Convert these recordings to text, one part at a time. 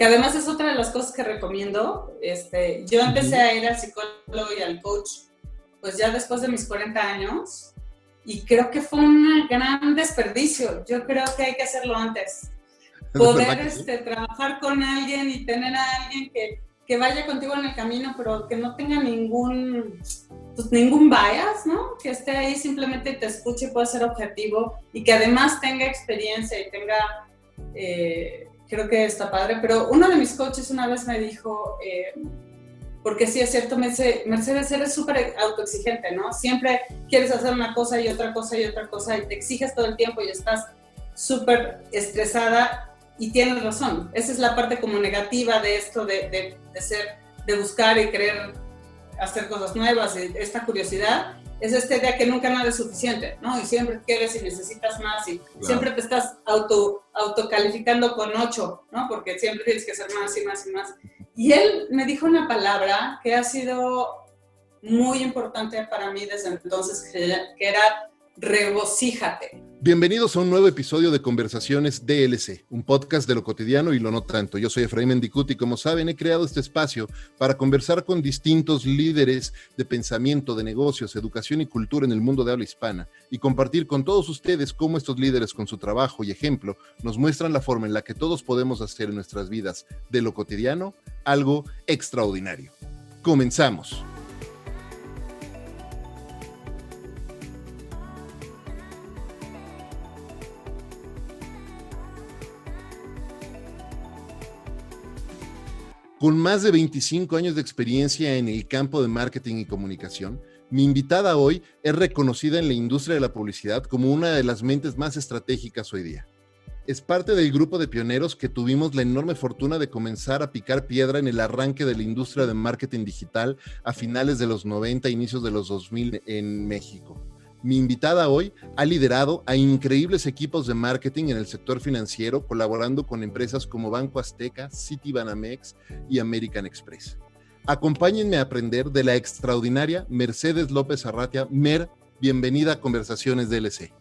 que además es otra de las cosas que recomiendo. Este, yo empecé a ir al psicólogo y al coach, pues ya después de mis 40 años, y creo que fue un gran desperdicio. Yo creo que hay que hacerlo antes. Poder este, trabajar con alguien y tener a alguien que, que, vaya contigo en el camino, pero que no tenga ningún, pues, ningún bias, ¿no? Que esté ahí simplemente te escuche y pueda ser objetivo y que además tenga experiencia y tenga, eh, creo que está padre. Pero uno de mis coaches una vez me dijo, eh, porque sí es cierto, Mercedes eres súper autoexigente, ¿no? Siempre quieres hacer una cosa y otra cosa y otra cosa y te exiges todo el tiempo y estás súper estresada y tienes razón. Esa es la parte como negativa de esto de, de, ser, de buscar y querer hacer cosas nuevas, esta curiosidad, es esta idea que nunca nada es suficiente, ¿no? Y siempre quieres y necesitas más y siempre te estás auto, autocalificando con ocho, ¿no? Porque siempre tienes que hacer más y más y más. Y él me dijo una palabra que ha sido muy importante para mí desde entonces, que, era regocíjate. Bienvenidos a un nuevo episodio de Conversaciones DLC, un podcast de lo cotidiano y lo no tanto. Yo soy Efraín Mendicuti y como saben he creado este espacio para conversar con distintos líderes de pensamiento, de negocios, educación y cultura en el mundo de habla hispana y compartir con todos ustedes cómo estos líderes con su trabajo y ejemplo nos muestran la forma en la que todos podemos hacer en nuestras vidas de lo cotidiano algo extraordinario. Comenzamos. Con más de 25 años de experiencia en el campo de marketing y comunicación, mi invitada hoy es reconocida en la industria de la publicidad como una de las mentes más estratégicas hoy día. Es parte del grupo de pioneros que tuvimos la enorme fortuna de comenzar a picar piedra en el arranque de la industria de marketing digital a finales de los 90, inicios de los 2000 en México. Mi invitada hoy ha liderado a increíbles equipos de marketing en el sector financiero, colaborando con empresas como Banco Azteca, Citibanamex y American Express. Acompáñenme a aprender de la extraordinaria Mercedes López Arratia. Mer, bienvenida a Conversaciones DLC.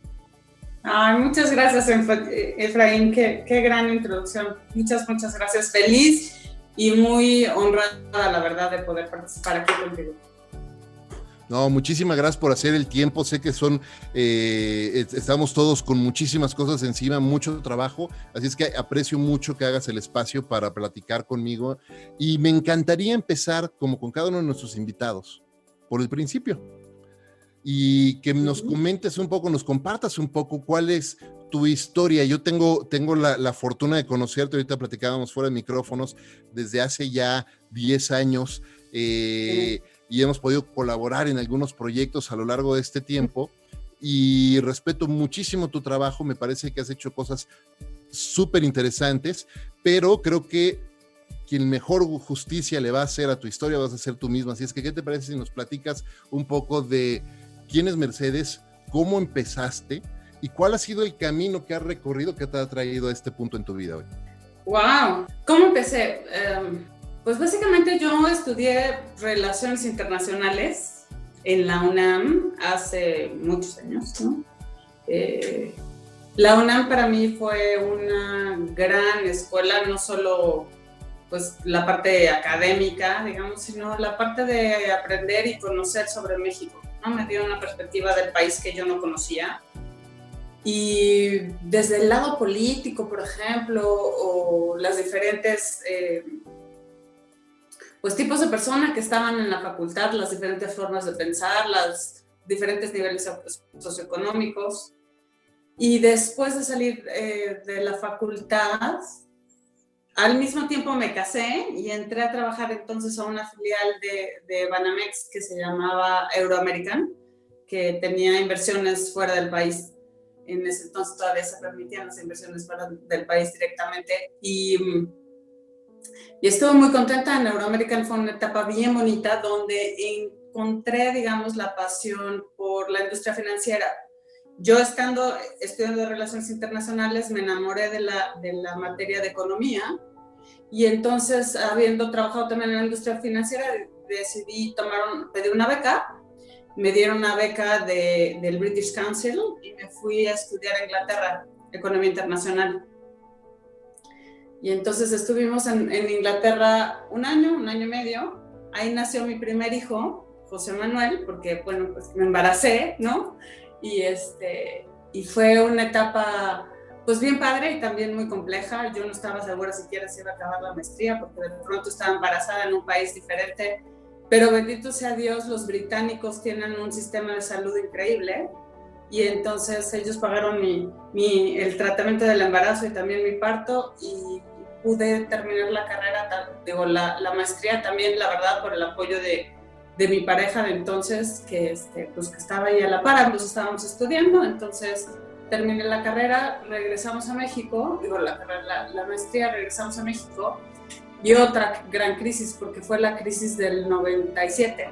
Ay, muchas gracias, Efraín. Qué, gran introducción. Muchas, muchas gracias. Feliz y muy honrada, la verdad, de poder participar aquí contigo. No, muchísimas gracias por hacer el tiempo. Sé que son, eh, estamos todos con muchísimas cosas encima, mucho trabajo. Así es que aprecio mucho que hagas el espacio para platicar conmigo. Y me encantaría empezar, como con cada uno de nuestros invitados, por el principio. Y que nos comentes un poco, nos compartas un poco cuál es tu historia. Yo tengo, tengo la, fortuna de conocerte, ahorita platicábamos fuera de micrófonos, desde hace ya 10 años. Eh, y hemos podido colaborar en algunos proyectos a lo largo de este tiempo y respeto muchísimo tu trabajo, me parece que has hecho cosas súper interesantes, pero creo que quien mejor justicia le va a hacer a tu historia vas a ser tú misma. Así es que, ¿qué te parece si nos platicas un poco de quién es Mercedes, cómo empezaste y cuál ha sido el camino que has recorrido que te ha traído a este punto en tu vida hoy? ¡Wow! ¿Cómo empecé? Em, pues básicamente yo estudié relaciones internacionales en la UNAM hace muchos años, ¿no? Eh, la UNAM para mí fue una gran escuela, no solo pues la parte académica, digamos, sino la parte de aprender y conocer sobre México, ¿no? Me dio una perspectiva del país que yo no conocía. Y desde el lado político, por ejemplo, o las diferentes eh, pues tipos de personas que estaban en la facultad, las diferentes formas de pensar, los diferentes niveles socioeconómicos. Y después de salir eh, de la facultad, al mismo tiempo me casé y entré a trabajar entonces a una filial de, de Banamex que se llamaba Euroamerican, que tenía inversiones fuera del país. En ese entonces todavía se permitían las inversiones fuera del país directamente. Y y estuve muy contenta en Euroamerican, fue una etapa bien bonita donde encontré, digamos, la pasión por la industria financiera. Yo estando estudiando relaciones internacionales me enamoré de la, de la materia de economía y entonces, habiendo trabajado también en la industria financiera, decidí tomar, un, pedir una beca. Me dieron una beca de, del British Council y me fui a estudiar a Inglaterra, Economía Internacional. Y entonces estuvimos en, en, Inglaterra un año, un año y medio. Ahí nació mi primer hijo, José Manuel, porque, bueno, pues me embaracé, ¿no? Y, este, y fue una etapa, pues bien padre y también muy compleja. Yo no estaba segura siquiera si iba a acabar la maestría, porque de pronto estaba embarazada en un país diferente. Pero bendito sea Dios, los británicos tienen un sistema de salud increíble y entonces ellos pagaron mi, mi, el tratamiento del embarazo y también mi parto y pude terminar la carrera, digo, la, la, maestría también, la verdad, por el apoyo de, de mi pareja de entonces, que, este, pues, que estaba ahí a la par, ambos estábamos estudiando, entonces terminé la carrera, regresamos a México, digo, la, la, la maestría, regresamos a México, y otra gran crisis, porque fue la crisis del 97.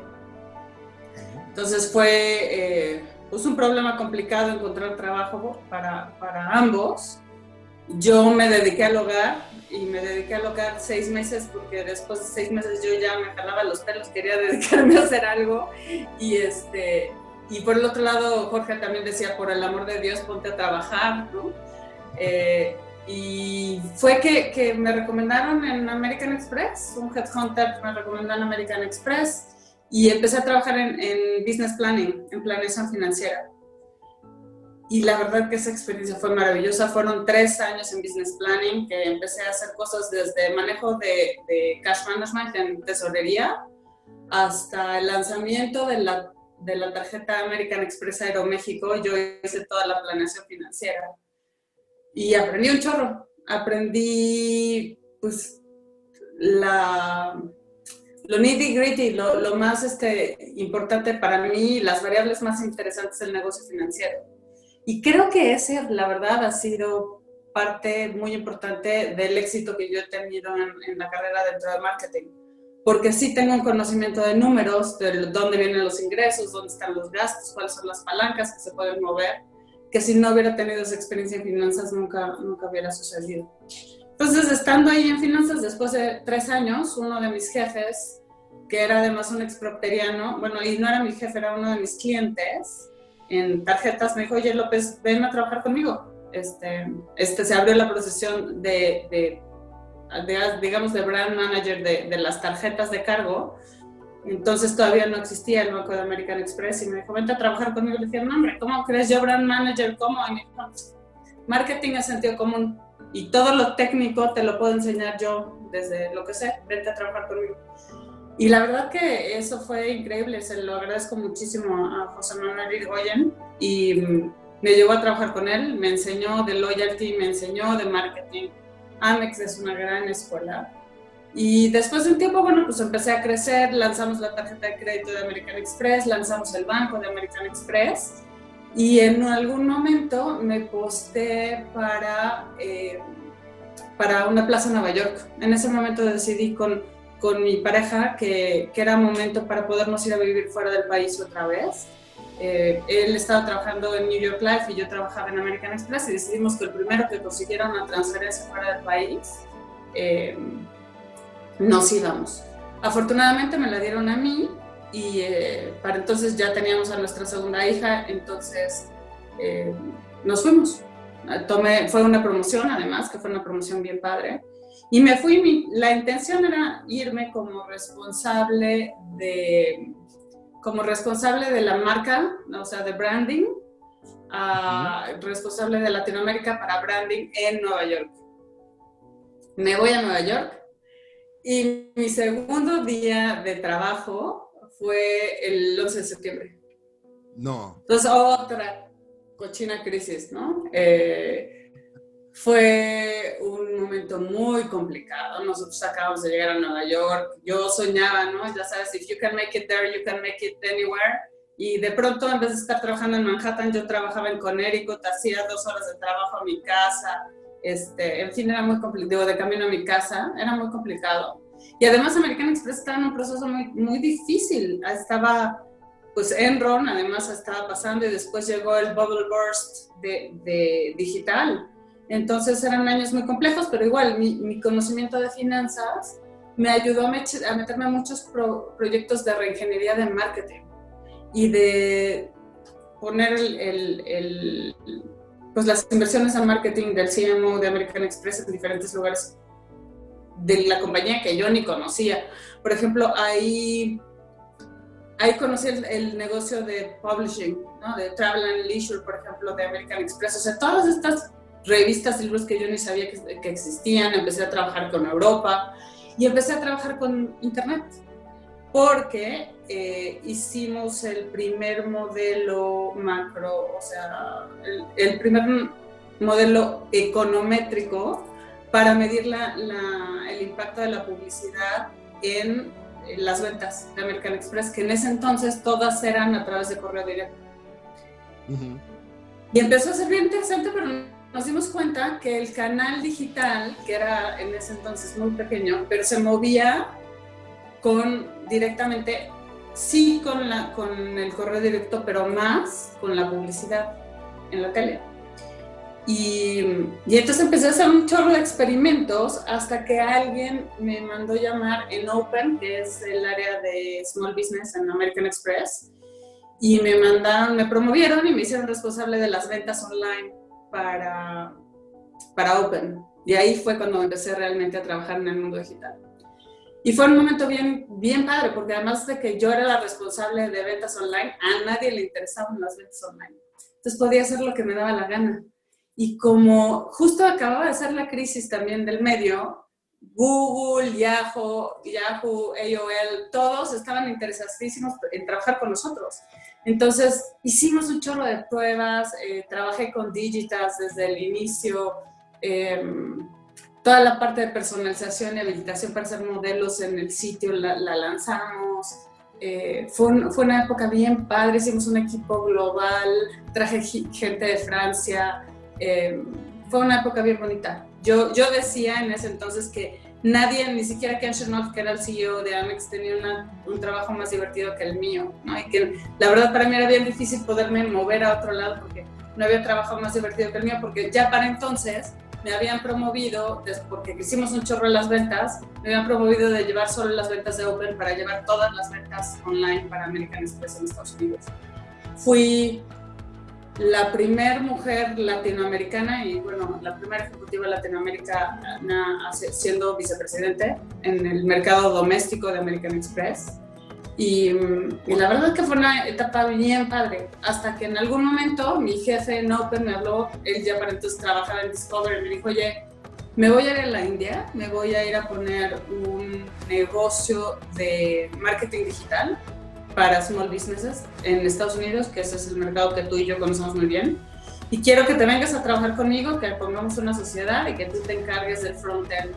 Entonces fue eh, pues un problema complicado encontrar trabajo para, para ambos. Yo me dediqué al hogar, y me dediqué al hogar seis meses porque después de seis meses yo ya me jalaba los pelos, quería dedicarme a hacer algo y este y por el otro lado Jorge también decía por el amor de Dios ponte a trabajar, ¿no? Eh, y fue que, me recomendaron en American Express, un headhunter me recomendó en American Express y empecé a trabajar en, en business planning, en planeación financiera y la verdad que esa experiencia fue maravillosa. Fueron tres años en business planning que empecé a hacer cosas desde manejo de, de cash management en tesorería hasta el lanzamiento de la, de la tarjeta American Express Aeroméxico. Yo hice toda la planeación financiera y aprendí un chorro. Aprendí, pues, la, lo nitty gritty, lo, lo más este, importante para mí, las variables más interesantes del negocio financiero y creo que ese, la verdad, ha sido parte muy importante del éxito que yo he tenido en, la carrera dentro del marketing. Porque sí tengo un conocimiento de números, de dónde vienen los ingresos, dónde están los gastos, cuáles son las palancas que se pueden mover, que si no hubiera tenido esa experiencia en finanzas nunca, nunca hubiera sucedido. Entonces, estando ahí en finanzas, después de tres años, uno de mis jefes, que era además un expropieriano, bueno, y no era mi jefe, era uno de mis clientes, en tarjetas, me dijo, oye López, ven a trabajar conmigo. Este, este, se abrió la procesión de, digamos, de brand manager de, de, las tarjetas de cargo. Entonces todavía no existía el Banco de American Express y me dijo, vente a trabajar conmigo. Le dije, no, hombre, ¿cómo crees yo brand manager? ¿Cómo? Y me dijo, marketing es sentido común y todo lo técnico te lo puedo enseñar yo desde lo que sé, vente a trabajar conmigo. Y la verdad que eso fue increíble, se lo agradezco muchísimo a José Manuel Irigoyen y me llevó a trabajar con él, me enseñó de loyalty, me enseñó de marketing. Amex es una gran escuela. Y después de un tiempo, bueno, pues empecé a crecer, lanzamos la tarjeta de crédito de American Express, lanzamos el banco de American Express y en algún momento me posté para, eh, para una plaza en Nueva York. En ese momento decidí con con mi pareja que, que, era momento para podernos ir a vivir fuera del país otra vez. Eh, él estaba trabajando en New York Life y yo trabajaba en American Express y decidimos que el primero que consiguiera una transferencia fuera del país eh, nos íbamos. Afortunadamente me la dieron a mí y eh, para entonces ya teníamos a nuestra segunda hija, entonces nos fuimos. Tomé, fue una promoción además, que fue una promoción bien padre. Y me fui, la intención era irme como responsable de, como responsable de la marca, o sea, de branding, responsable de Latinoamérica para branding en Nueva York. Me voy a Nueva York y mi segundo día de trabajo fue el 11 de septiembre. No. Entonces, otra cochina crisis, ¿no? Eh, fue un momento muy complicado. Nosotros acabamos de llegar a Nueva York. Yo soñaba, ¿no? Ya sabes, if you can make it there, you can make it anywhere. Y de pronto, en vez de estar trabajando en Manhattan, yo trabajaba en Connecticut, hacía dos horas de trabajo a mi casa. Este, en fin, era muy complicado, de camino a mi casa, era muy complicado. Y además American Express estaba en un proceso muy, muy difícil. Estaba, pues Enron además estaba pasando y después llegó el bubble burst de, de digital entonces eran años muy complejos, pero igual mi, conocimiento de finanzas me ayudó a, meterme a muchos proyectos de reingeniería de marketing y de poner el, pues las inversiones en marketing del CMO de American Express en diferentes lugares de la compañía que yo ni conocía. Por ejemplo, ahí, ahí conocí el, negocio de publishing, ¿no? de Travel and Leisure, por ejemplo, de American Express. O sea, todas estas revistas, libros que yo ni sabía que, que existían. Empecé a trabajar con Europa y empecé a trabajar con Internet porque eh, hicimos el primer modelo macro, o sea, el, primer modelo econométrico para medir la, el impacto de la publicidad en las ventas de American Express, que en ese entonces todas eran a través de correo directo. Y empezó a ser bien interesante, pero nos dimos cuenta que el canal digital, que era en ese entonces muy pequeño, pero se movía con directamente, sí con, la, con el correo directo, pero más con la publicidad en la tele. Y, y, entonces empecé a hacer un chorro de experimentos hasta que alguien me mandó llamar en Open, que es el área de Small Business en American Express, y me mandaron, me promovieron y me hicieron responsable de las ventas online para, para Open. Y ahí fue cuando empecé realmente a trabajar en el mundo digital. Y fue un momento bien, bien padre, porque además de que yo era la responsable de ventas online, a nadie le interesaban las ventas online. Entonces podía hacer lo que me daba la gana. Y como justo acababa de ser la crisis también del medio, Google, Yahoo, Yahoo, AOL, todos estaban interesadísimos en trabajar con nosotros. Entonces hicimos un chorro de pruebas, eh, trabajé con Digitas desde el inicio. Eh, toda la parte de personalización y habilitación para hacer modelos en el sitio la, lanzamos. Eh, fue, una época bien padre, hicimos un equipo global, traje gente de Francia, eh, fue una época bien bonita. Yo, yo decía en ese entonces que nadie, ni siquiera Ken Chernoff, que era el CEO de Amex, tenía un trabajo más divertido que el mío, ¿no? Y que la verdad para mí era bien difícil poderme mover a otro lado porque no había trabajo más divertido que el mío, porque ya para entonces me habían promovido, porque hicimos un chorro en las ventas, me habían promovido de llevar solo las ventas de Open para llevar todas las ventas online para American Express en Estados Unidos. Fui la primera mujer latinoamericana y, bueno, la primera ejecutiva latinoamericana siendo vicepresidente en el mercado doméstico de American Express. Y, la verdad que fue una etapa bien padre, hasta que en algún momento mi jefe en Open me habló, él ya para entonces trabajaba en Discovery, me dijo, oye, me voy a ir a la India, me voy a ir a poner un negocio de marketing digital para small businesses en Estados Unidos, que ese es el mercado que tú y yo conocemos muy bien. Y quiero que te vengas a trabajar conmigo, que pongamos una sociedad y que tú te encargues del front-end.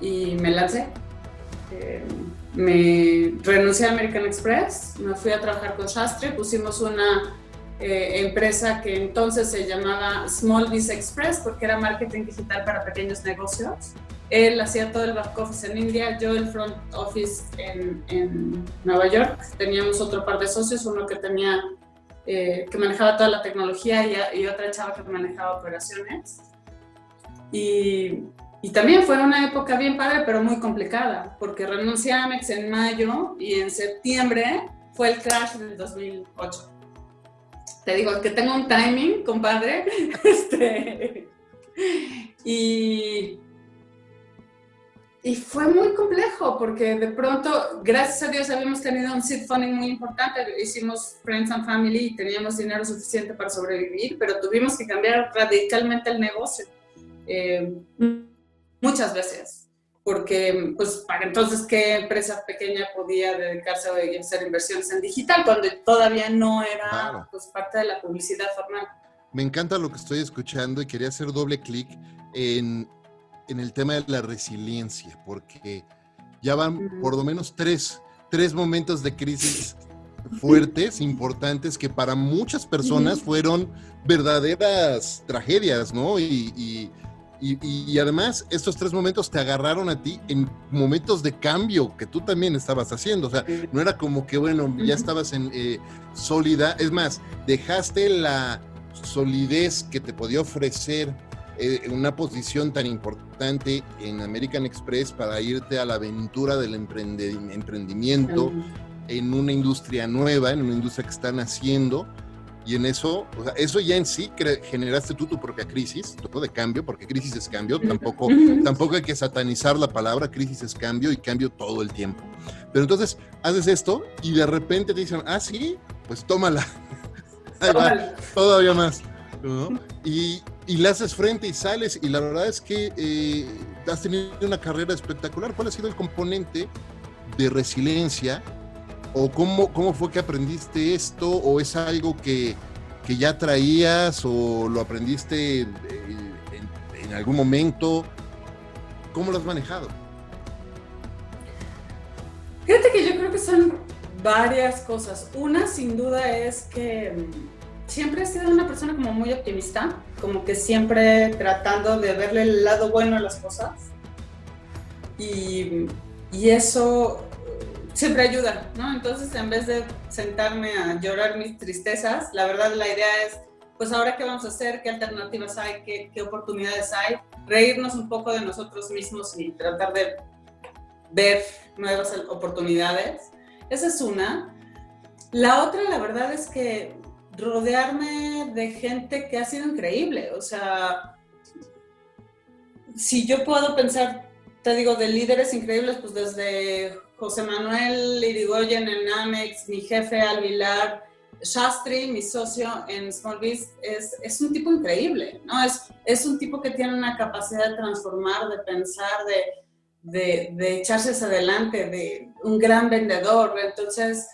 Y me lancé. Eh, me renuncié a American Express, me fui a trabajar con Shastre, pusimos una eh, empresa que entonces se llamaba Small Business Express porque era marketing digital para pequeños negocios. Él hacía todo el back office en India, yo el front office en, en Nueva York. Teníamos otro par de socios, uno que tenía eh, que manejaba toda la tecnología y, y otra chava que manejaba operaciones. Y y también fue una época bien padre, pero muy complicada, porque renuncié a Amex en mayo y en septiembre fue el crash del 2008. Te digo que tengo un timing, compadre. Este, y, y fue muy complejo, porque de pronto, gracias a Dios, habíamos tenido un seed funding muy importante. Hicimos Friends and Family y teníamos dinero suficiente para sobrevivir, pero tuvimos que cambiar radicalmente el negocio. Eh, muchas veces, porque pues para entonces qué empresa pequeña podía dedicarse a hacer inversiones en digital cuando todavía no era pues, parte de la publicidad formal. Me encanta lo que estoy escuchando y quería hacer doble clic en, en, el tema de la resiliencia, porque ya van por lo menos tres, tres momentos de crisis fuertes, importantes, que para muchas personas fueron verdaderas tragedias, ¿no? y y, además, estos tres momentos te agarraron a ti en momentos de cambio que tú también estabas haciendo. O sea, no era como que, bueno, ya estabas en eh, sólida. Es más, dejaste la solidez que te podía ofrecer eh, una posición tan importante en American Express para irte a la aventura del emprendimiento en una industria nueva, en una industria que están haciendo y en eso, o sea, eso ya en sí generaste tú tu propia crisis, todo de cambio, porque crisis es cambio, tampoco, tampoco hay que satanizar la palabra, crisis es cambio y cambio todo el tiempo. Pero entonces haces esto y de repente te dicen, ah, sí, pues tómala. todavía más. Y, y, le haces frente y sales y la verdad es que eh, has tenido una carrera espectacular. ¿Cuál ha sido el componente de resiliencia o cómo, cómo fue que aprendiste esto o es algo que, que ya traías o lo aprendiste en, algún momento? ¿Cómo lo has manejado? Fíjate que yo creo que son varias cosas. Una sin duda es que mm, siempre he sido una persona como muy optimista, como que siempre tratando de verle el lado bueno a las cosas. Y, y eso siempre ayuda, ¿no? Entonces, en vez de sentarme a llorar mis tristezas, la verdad la idea es, pues ahora qué vamos a hacer, qué alternativas hay, qué, qué oportunidades hay, reírnos un poco de nosotros mismos y tratar de ver nuevas oportunidades. Esa es una. La otra, la verdad es que rodearme de gente que ha sido increíble, o sea, si yo puedo pensar, te digo, de líderes increíbles, pues desde José Manuel Irigoyen en Amex, mi jefe Alvilar, Shastri, mi socio en Smallbiz, es, es un tipo increíble, ¿no? Es, es un tipo que tiene una capacidad de transformar, de pensar, de, de, de echarse hacia adelante, de un gran vendedor. Entonces,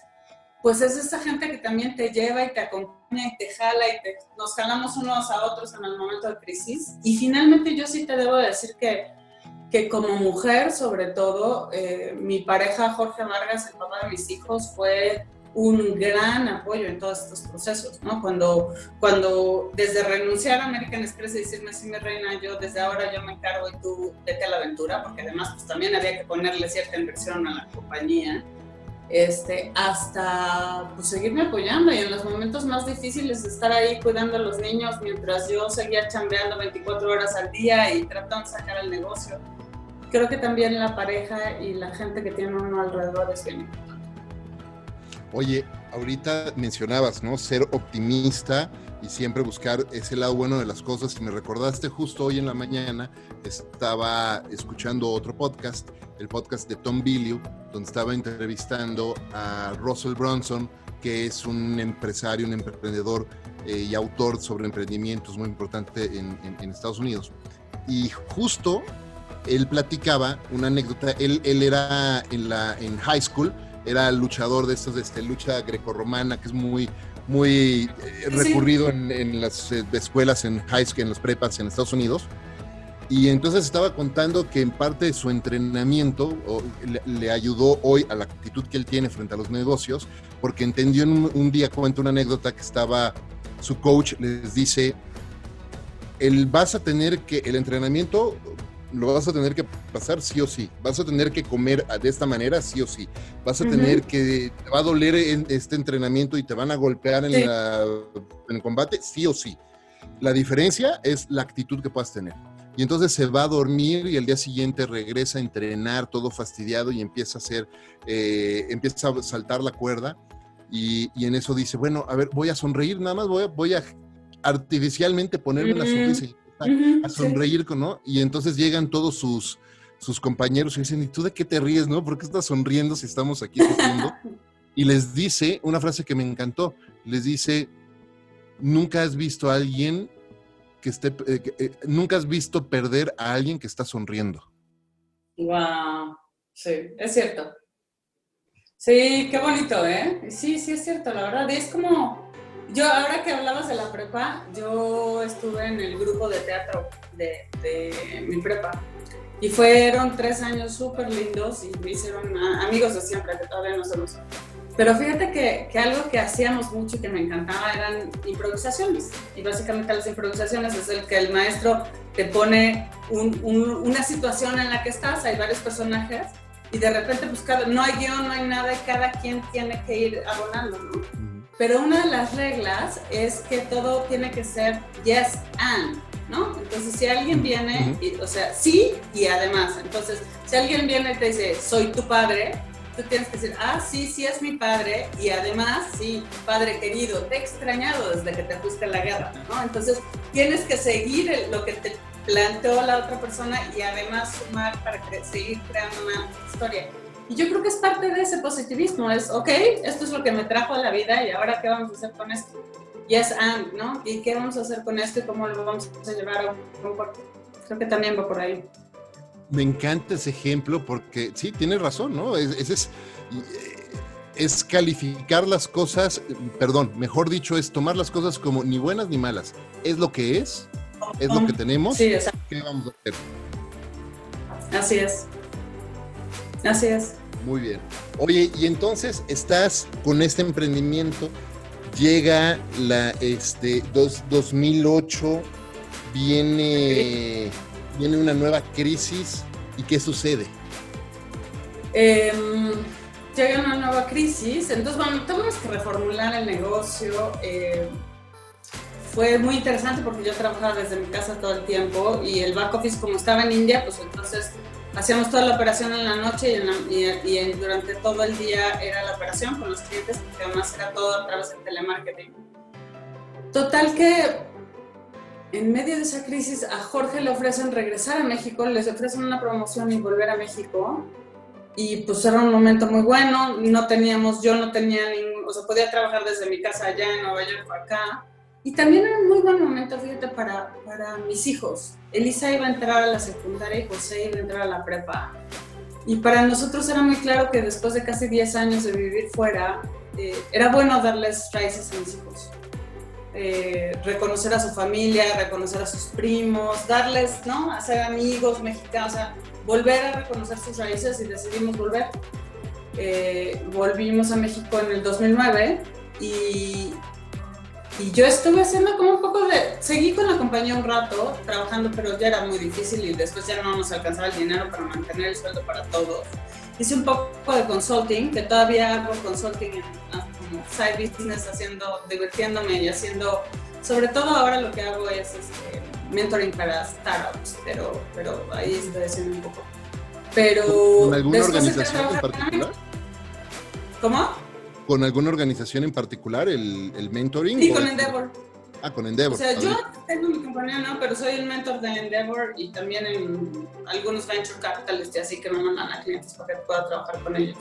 pues es esa gente que también te lleva y te acompaña y te jala y nos jalamos unos a otros en el momento de crisis. Y finalmente yo sí te debo decir que que como mujer, sobre todo, eh, mi pareja Jorge Vargas, el papá de mis hijos, fue un gran apoyo en todos estos procesos, ¿no? Cuando, cuando desde renunciar a American Express y decirme, sí, mi reina, yo desde ahora yo me encargo y tú vete a la aventura, porque además pues también había que ponerle cierta inversión a la compañía, este, hasta pues, seguirme apoyando y en los momentos más difíciles estar ahí cuidando a los niños mientras yo seguía chambeando 24 horas al día y tratando de sacar el negocio creo que también la pareja y la gente que tiene uno alrededor es bien importante. Oye, ahorita mencionabas, ¿no? Ser optimista y siempre buscar ese lado bueno de las cosas. Y me recordaste justo hoy en la mañana, estaba escuchando otro podcast, el podcast de Tom Billieu, donde estaba entrevistando a Russell Bronson, que es un empresario, un emprendedor eh, y autor sobre emprendimientos muy importante en, en Estados Unidos. Y justo él platicaba una anécdota, él, él era en, la, en high school, era luchador de estos, de este, lucha grecorromana, que es muy, muy eh, recurrido en, en, las eh, escuelas, en high school, en las prepas en Estados Unidos. Y entonces estaba contando que en parte de su entrenamiento le, ayudó hoy a la actitud que él tiene frente a los negocios, porque entendió en un, un día, cuenta una anécdota que estaba, su coach les dice, el, vas a tener que, el entrenamiento lo vas a tener que pasar sí o sí. Vas a tener que comer de esta manera sí o sí. Vas a tener que, te va a doler en este entrenamiento y te van a golpear en, el combate sí o sí. La diferencia es la actitud que puedas tener. Y entonces se va a dormir y el día siguiente regresa a entrenar todo fastidiado y empieza a hacer, eh, empieza a saltar la cuerda. Y, en eso dice, bueno, a ver, voy a sonreír, nada más voy a, voy a artificialmente ponerme la sonrisa a sonreír, ¿no? Y entonces llegan todos sus, sus compañeros y dicen, ¿y tú de qué te ríes, no? ¿Por qué estás sonriendo si estamos aquí sufriendo? y les dice una frase que me encantó, les dice, nunca has visto a alguien que esté, eh, eh, nunca has visto perder a alguien que está sonriendo. Wow, sí, es cierto. Sí, qué bonito, ¿eh? Sí, sí, es cierto, la verdad. es como, yo, ahora que hablabas de la prepa, yo estuve en el grupo de teatro de, mi prepa. Y fueron tres años súper lindos y me hicieron amigos de siempre, que todavía no somos. Pero fíjate que, que, algo que hacíamos mucho y que me encantaba eran improvisaciones. Y básicamente las improvisaciones es el que el maestro te pone una situación en la que estás, hay varios personajes, y de repente pues no hay guion, no hay nada, y cada quien tiene que ir abonando, ¿no? Pero una de las reglas es que todo tiene que ser yes and, ¿no? Entonces, si alguien viene, o sea, sí y además. Entonces, si alguien viene y te dice, soy tu padre, tú tienes que decir, ah, sí, sí es mi padre, y además, sí, padre querido, te he extrañado desde que te fuiste a la guerra, ¿no? Entonces, tienes que seguir lo que te planteó la otra persona y además sumar para seguir creando una historia. Y yo creo que es parte de ese positivismo, es, ok, esto es lo que me trajo a la vida y ahora qué vamos a hacer con esto. Yes, and, ¿no? ¿Y qué vamos a hacer con esto y cómo lo vamos a llevar a un Creo que también va por ahí. Me encanta ese ejemplo porque sí, tienes razón, ¿no? Ese es, es calificar las cosas, perdón, mejor dicho, es tomar las cosas como ni buenas ni malas. Es lo que es, es lo que tenemos. Sí, ¿Qué vamos a hacer? Así es. Así es. Muy bien. Oye, y entonces estás con este emprendimiento, llega la este 2008, viene viene una nueva crisis y qué sucede? Em, llega una nueva crisis, entonces bueno, tuvimos que reformular el negocio. Eh, fue muy interesante porque yo trabajaba desde mi casa todo el tiempo y el back office como estaba en India, pues entonces hacíamos toda la operación en la noche y, y, durante todo el día era la operación con los clientes, porque además era todo a través del telemarketing. Total que en medio de esa crisis a Jorge le ofrecen regresar a México, les ofrecen una promoción y volver a México. Y pues era un momento muy bueno, no teníamos, yo no tenía ningún, o sea, podía trabajar desde mi casa allá en Nueva York acá. Y también era un muy buen momento, fíjate, para, para mis hijos. Elisa iba a entrar a la secundaria y José iba a entrar a la prepa. Y para nosotros era muy claro que después de casi 10 años de vivir fuera, eh, era bueno darles raíces a mis hijos. Eh, reconocer a su familia, reconocer a sus primos, darles, ¿no? Hacer amigos mexicanos, volver a reconocer sus raíces y decidimos volver. Eh, volvimos a México en el 2009 y, y yo estuve haciendo como un poco de, seguí con la compañía un rato trabajando, pero ya era muy difícil y después ya no nos alcanzaba el dinero para mantener el sueldo para todos. Hice un poco de consulting, que todavía hago consulting en, side business, haciendo, divirtiéndome y haciendo, sobre todo ahora lo que hago es este, mentoring para startups, pero, pero ahí estoy haciendo un poco. Pero ¿Con alguna organización en particular? ¿Cómo? ¿Con alguna organización en particular el, el mentoring? Sí, con Endeavor. Ah, con Endeavor. O sea, yo tengo mi compañía, ¿no? Pero soy el mentor de Endeavor y también en algunos venture capitalists, así que me mandan a clientes para que pueda trabajar con ellos.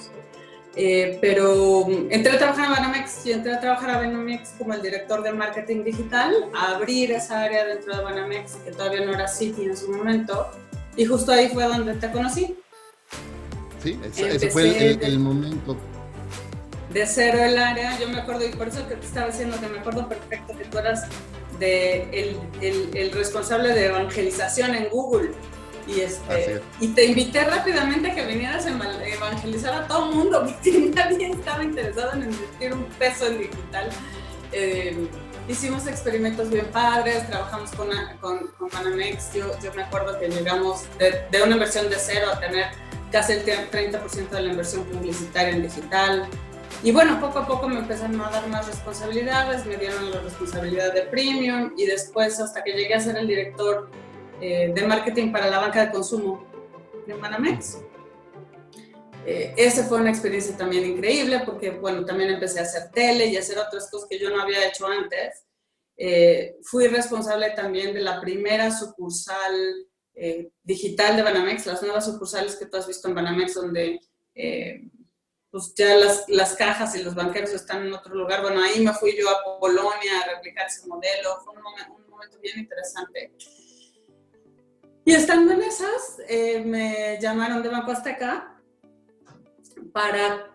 Eh, pero entré a trabajar en Banamex y entré a trabajar a Banamex como el director de marketing digital, a abrir esa área dentro de Banamex que todavía no era City en su momento. Y justo ahí fue donde te conocí. Sí, ese, fue el, momento. De cero el área, yo me acuerdo, y por eso que te estaba diciendo que me acuerdo perfecto que tú eras de el, el, el responsable de evangelización en Google. Y, este, y te invité rápidamente a que vinieras a evangelizar a todo el mundo, porque nadie estaba interesado en invertir un peso en digital. Eh, hicimos experimentos bien padres, trabajamos con, con, con Banamex. Yo, yo, me acuerdo que llegamos de, de, una inversión de cero a tener casi el 30% de la inversión publicitaria en digital. Y bueno, poco a poco me empezaron a dar más responsabilidades, me dieron la responsabilidad de premium y después hasta que llegué a ser el director eh, de marketing para la banca de consumo de Manamex. Eh, esa fue una experiencia también increíble porque, bueno, también empecé a hacer tele y hacer otras cosas que yo no había hecho antes. Eh, fui responsable también de la primera sucursal digital de Banamex, las nuevas sucursales que tú has visto en Banamex, donde pues ya las, las, cajas y los banqueros están en otro lugar. Bueno, ahí me fui yo a Polonia a replicar ese modelo. Fue un un momento bien interesante. Y estando en esas, eh, me llamaron de Banco Azteca para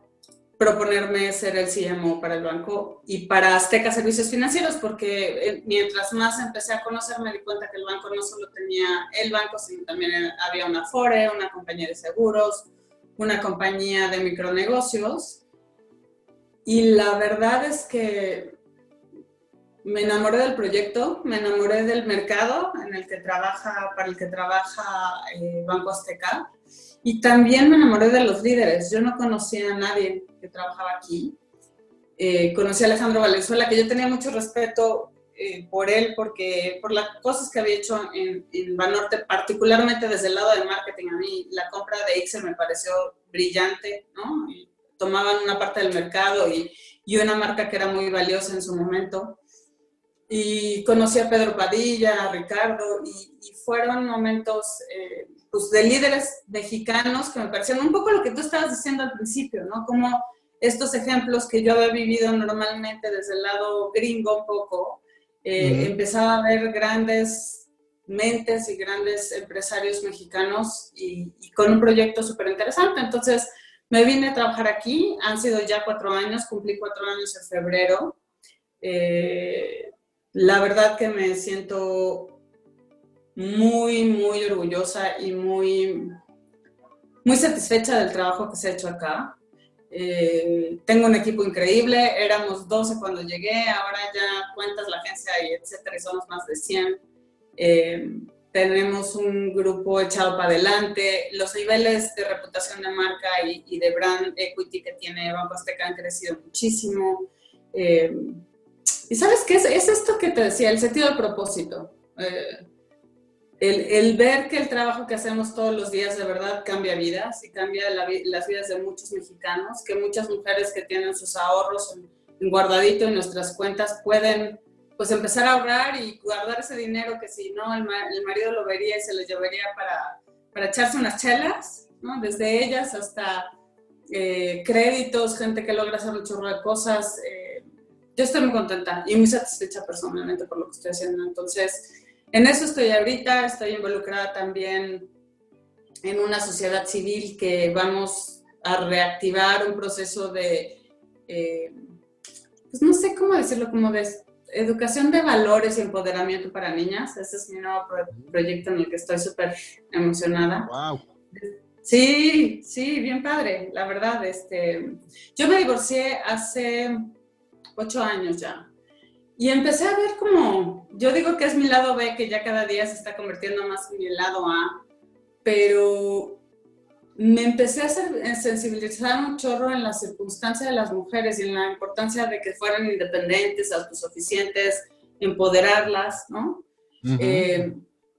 proponerme ser el CMO para el banco y para Azteca Servicios Financieros, porque eh, mientras más empecé a conocer me di cuenta que el banco no solo tenía el banco, sino también había una FORE, una compañía de seguros, una compañía de micronegocios. Y la verdad es que me enamoré del proyecto, me enamoré del mercado en el que trabaja, para el que trabaja eh, Banco Azteca y también me enamoré de los líderes. Yo no conocía a nadie que trabajaba aquí. Eh, conocí a Alejandro Valenzuela, que yo tenía mucho respeto eh, por él, porque por las cosas que había hecho en, Banorte, particularmente desde el lado del marketing. A mí la compra de Excel me pareció brillante, tomaban una parte del mercado y, y, una marca que era muy valiosa en su momento. Y conocí a Pedro Padilla, a Ricardo, y, y fueron momentos eh, pues, de líderes mexicanos que me parecían un poco lo que tú estabas diciendo al principio, ¿no? Como estos ejemplos que yo había vivido normalmente desde el lado gringo un poco, eh, empezaba a ver grandes mentes y grandes empresarios mexicanos y, con un proyecto súper interesante. Entonces me vine a trabajar aquí, han sido ya cuatro años, cumplí cuatro años en febrero. Eh, la verdad que me siento muy, muy orgullosa y muy, muy satisfecha del trabajo que se ha hecho acá. Eh, tengo un equipo increíble, éramos 12 cuando llegué, ahora ya cuentas la agencia y etcétera, y somos más de 100. Eh, tenemos un grupo echado para adelante, los niveles de reputación de marca y, de brand equity que tiene Banco Azteca han crecido muchísimo. Eh, y sabes qué es, es esto que te decía, el sentido del propósito el, ver que el trabajo que hacemos todos los días de verdad cambia vidas y cambia las vidas de muchos mexicanos, que muchas mujeres que tienen sus ahorros en, guardadito en nuestras cuentas pueden pues empezar a ahorrar y guardar ese dinero que si no el, marido lo vería y se lo llevaría para, para echarse unas chelas, ¿no? desde ellas hasta eh, créditos, gente que logra hacer un chorro de cosas. Eh, yo estoy muy contenta y muy satisfecha personalmente por lo que estoy haciendo. Entonces, en eso estoy ahorita, estoy involucrada también en una sociedad civil que vamos a reactivar un proceso de, eh, pues no sé cómo decirlo, como de educación de valores y empoderamiento para niñas. Ese es mi nuevo proyecto en el que estoy súper emocionada. Wow. Sí, sí, bien padre, la verdad. Este, yo me divorcié hace ocho años ya. Y empecé a ver como, yo digo que es mi lado B, que ya cada día se está convirtiendo más en mi lado A, pero me empecé a sensibilizar un chorro en la circunstancia de las mujeres y en la importancia de que fueran independientes, autosuficientes, empoderarlas, ¿no? Eh,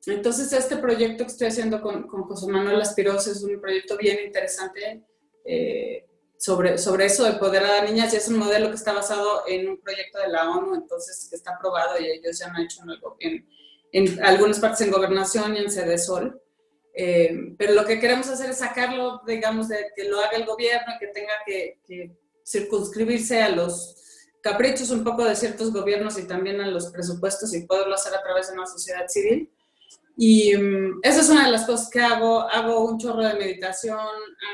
entonces, este proyecto que estoy haciendo con, con José Manuel Aspirosa es un proyecto bien interesante. Eh, sobre, sobre eso de poder a niñas y es un modelo que está basado en un proyecto de la ONU, entonces que está aprobado y ellos ya han hecho en, en, algunas partes en gobernación y en sede sol. Eh, pero lo que queremos hacer es sacarlo, digamos, de que lo haga el gobierno, que tenga que, que circunscribirse a los caprichos un poco de ciertos gobiernos y también a los presupuestos y poderlo hacer a través de una sociedad civil. Y um, esa es una de las cosas que hago. Hago un chorro de meditación,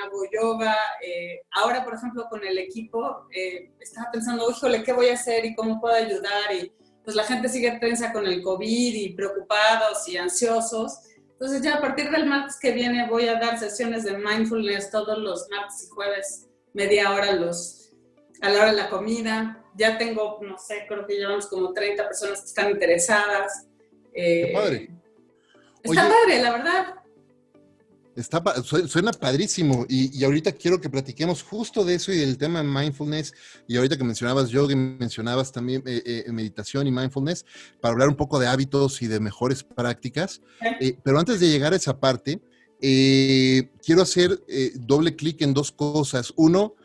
hago yoga. Eh, ahora, por ejemplo, con el equipo, eh, estaba pensando, híjole, ¿qué voy a hacer y cómo puedo ayudar? Y pues la gente sigue tensa con el COVID y preocupados y ansiosos. Entonces ya a partir del martes que viene voy a dar sesiones de mindfulness todos los martes y jueves, media hora los, a la hora de la comida. Ya tengo, no sé, creo que llevamos como 30 personas que están interesadas. Eh, padre Está padre, la verdad. Está, suena padrísimo y, ahorita quiero que platiquemos justo de eso y del tema mindfulness y ahorita que mencionabas yoga y mencionabas también eh, eh, meditación y mindfulness para hablar un poco de hábitos y de mejores prácticas. Eh, pero antes de llegar a esa parte, quiero hacer doble clic en dos cosas. Uno,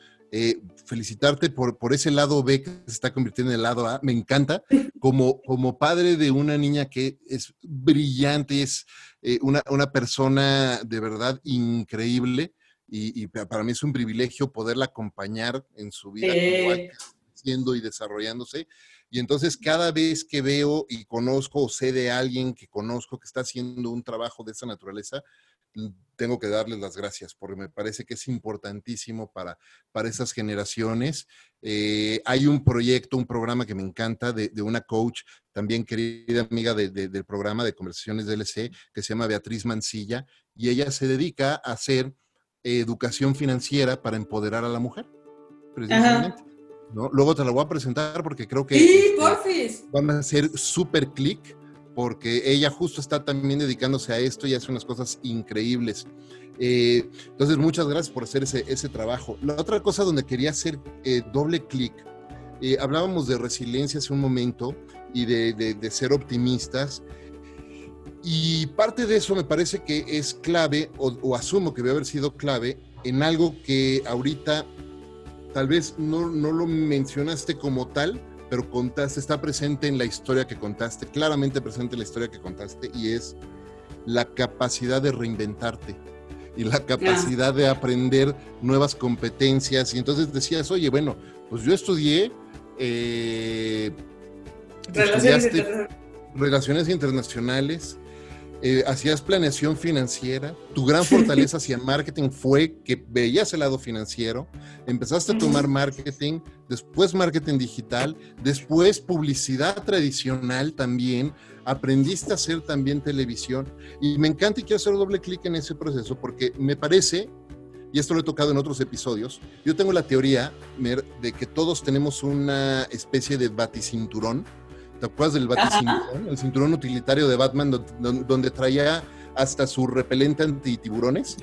felicitarte por, por ese lado B que se está convirtiendo en el lado A. Me encanta. Como, como padre de una niña que es brillante, es eh, una, una, persona de verdad increíble. Y, para mí es un privilegio poderla acompañar en su vida siendo y desarrollándose. Y entonces cada vez que veo y conozco o sé de alguien que conozco que está haciendo un trabajo de esa naturaleza, tengo que darles las gracias porque me parece que es importantísimo para, para esas generaciones. Eh, hay un proyecto, un programa que me encanta de, una coach, también querida amiga del programa de conversaciones DLC, que se llama Beatriz Mancilla, y ella se dedica a hacer educación financiera para empoderar a la mujer, precisamente. Luego te la voy a presentar porque creo que sí, este, van a hacer súper clic porque ella justo está también dedicándose a esto y hace unas cosas increíbles. Eh, entonces, muchas gracias por hacer ese, ese, trabajo. La otra cosa donde quería hacer eh, doble clic, eh, hablábamos de resiliencia hace un momento y de, ser optimistas. Y parte de eso me parece que es clave, o, asumo que debe haber sido clave, en algo que ahorita tal vez no, no lo mencionaste como tal, pero contaste, está presente en la historia que contaste, claramente presente en la historia que contaste, y es la capacidad de reinventarte y la capacidad de aprender nuevas competencias. Y entonces decías, oye, bueno, pues yo estudié... Eh, relaciones internacionales, eh, hacías planeación financiera, tu gran fortaleza hacia marketing fue que veías el lado financiero, empezaste a tomar marketing, después marketing digital, después publicidad tradicional también, aprendiste a hacer también televisión. Y me encanta y quiero hacer doble clic en ese proceso porque me parece, y esto lo he tocado en otros episodios, yo tengo la teoría, Mer, de que todos tenemos una especie de baticinturón ¿Te acuerdas del baticinturón? El cinturón utilitario de Batman donde, traía hasta su repelente antitiburones.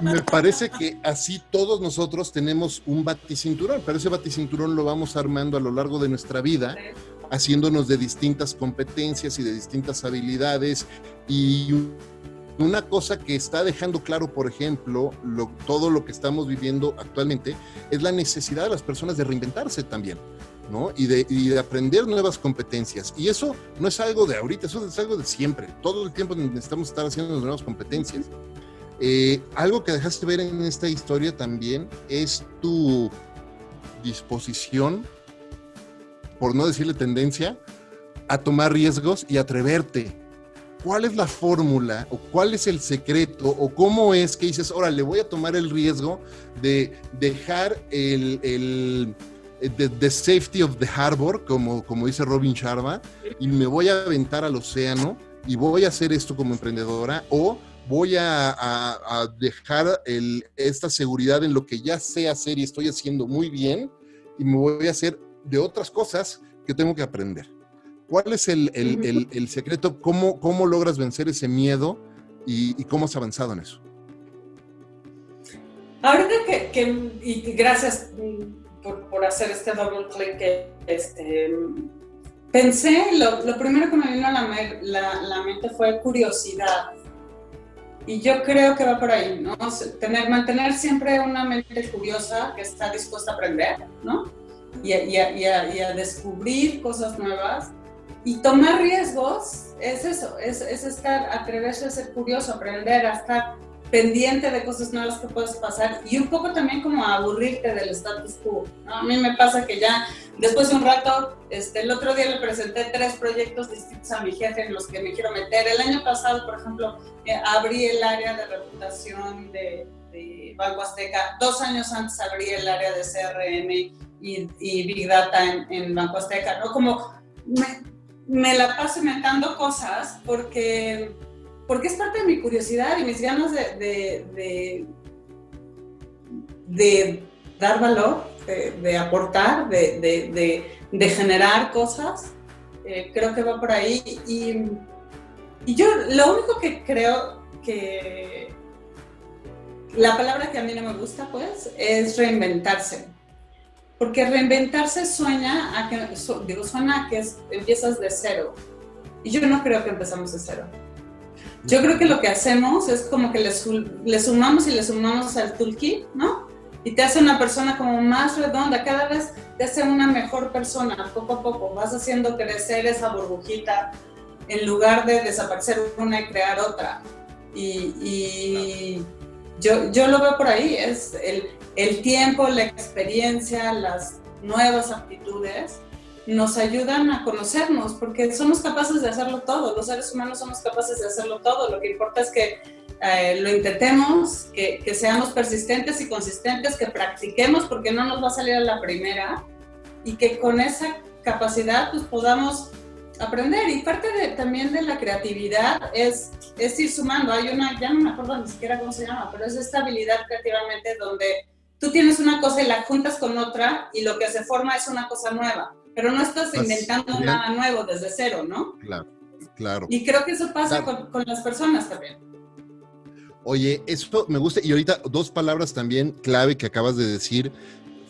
Me parece que así todos nosotros tenemos un baticinturón, pero ese baticinturón lo vamos armando a lo largo de nuestra vida, haciéndonos de distintas competencias y de distintas habilidades. Y una cosa que está dejando claro, por ejemplo, todo lo que estamos viviendo actualmente, es la necesidad de las personas de reinventarse también. Y de, aprender nuevas competencias. Y eso no es algo de ahorita, eso es algo de siempre. Todo el tiempo necesitamos estar haciendo nuevas competencias. Eh, algo que dejaste ver en esta historia también es tu disposición, por no decirle tendencia, a tomar riesgos y atreverte. ¿Cuál es la fórmula o cuál es el secreto o cómo es que dices, ahora le voy a tomar el riesgo de dejar el eh, the, Safety of the Harbor, como, como dice Robin Sharma, y me voy a aventar al océano y voy a hacer esto como emprendedora o voy a, dejar esta seguridad en lo que ya sé hacer y estoy haciendo muy bien y me voy a hacer de otras cosas que tengo que aprender. ¿Cuál es el, secreto? ¿Cómo, ¿Cómo logras vencer ese miedo y, y cómo has avanzado en eso? Ahorita que, que y gracias por, hacer este doble clic, este, pensé, lo, lo, primero que me vino a la, la, mente fue curiosidad. Y yo creo que va por ahí, ¿no? Tener, mantener siempre una mente curiosa que está dispuesta a aprender, ¿no? Y a, y a, y a descubrir cosas nuevas. Y tomar riesgos es eso, es, es estar, atreverse a ser curioso, aprender, a estar pendiente de cosas nuevas que puedes pasar y un poco también como aburrirte del status quo. A mí me pasa que ya después de un rato, este, el otro día le presenté tres proyectos distintos a mi jefe en los que me quiero meter. El año pasado, por ejemplo, eh, abrí el área de reputación de, Banco Azteca. Dos años antes abrí el área de CRM y, Big Data en, Banco Azteca. ¿no? Como me, me la paso inventando cosas porque porque es parte de mi curiosidad y mis ganas de, dar valor, de, aportar, de, generar cosas. Eh, creo que va por ahí. Y, yo lo único que creo que la palabra que a mí no me gusta, pues, es reinventarse. Porque reinventarse sueña digo, suena a que empiezas de cero. Y yo no creo que empezamos de cero. Yo creo que lo que hacemos es como que le, sumamos y le sumamos al toolkit, ¿no? Y te hace una persona como más redonda, cada vez te hace una mejor persona, poco a poco. Vas haciendo crecer esa burbujita en lugar de desaparecer una y crear otra. Y, yo, yo, lo veo por ahí, es el, el tiempo, la experiencia, las nuevas aptitudes nos ayudan a conocernos, porque somos capaces de hacerlo todo, los seres humanos somos capaces de hacerlo todo, lo que importa es que eh, lo intentemos, que, que, seamos persistentes y consistentes, que practiquemos, porque no nos va a salir a la primera, y que con esa capacidad pues podamos aprender. Y parte de, también de la creatividad es, es ir sumando, hay una, ya no me acuerdo ni siquiera cómo se llama, pero es esta habilidad creativamente donde tú tienes una cosa y la juntas con otra y lo que se forma es una cosa nueva pero no estás inventando nada nuevo desde cero, ¿no? Claro, claro. Y creo que eso pasa con, las personas también. Oye, esto me gusta, y ahorita dos palabras también clave que acabas de decir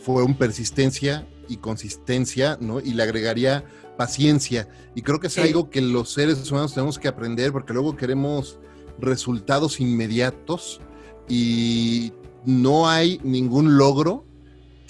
fueron persistencia y consistencia, ¿no? Y le agregaría paciencia. Y creo que es algo que los seres humanos tenemos que aprender porque luego queremos resultados inmediatos y no hay ningún logro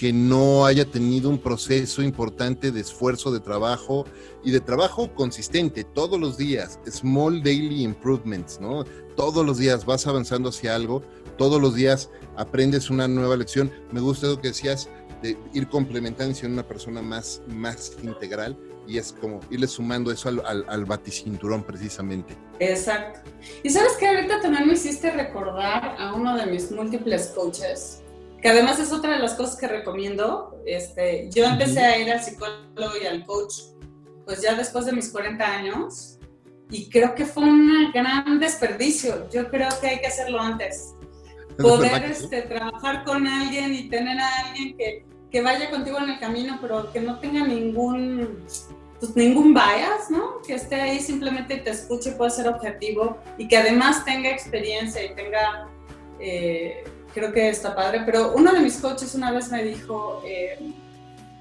que no haya tenido un proceso importante de esfuerzo, de trabajo y de trabajo consistente todos los días, small daily improvements, ¿no? Todos los días vas avanzando hacia algo, todos los días aprendes una nueva lección. Me gusta lo que decías de ir complementando y siendo una persona más, más integral y es como irle sumando eso al, al, al, baticinturón precisamente. Exacto. Y sabes que ahorita también me hiciste recordar a uno de mis múltiples coaches, que además es otra de las cosas que recomiendo. Este, yo empecé a ir al psicólogo y al coach, pues ya después de mis 40 años, y creo que fue un gran desperdicio. Yo creo que hay que hacerlo antes. Poder este, trabajar con alguien y tener a alguien que, que vaya contigo en el camino, pero que no tenga ningún, pues, ningún bias, ¿no? Que esté ahí simplemente te escuche, pueda ser objetivo y que además tenga experiencia y tenga eh, creo que está padre, pero uno de mis coaches una vez me dijo, eh,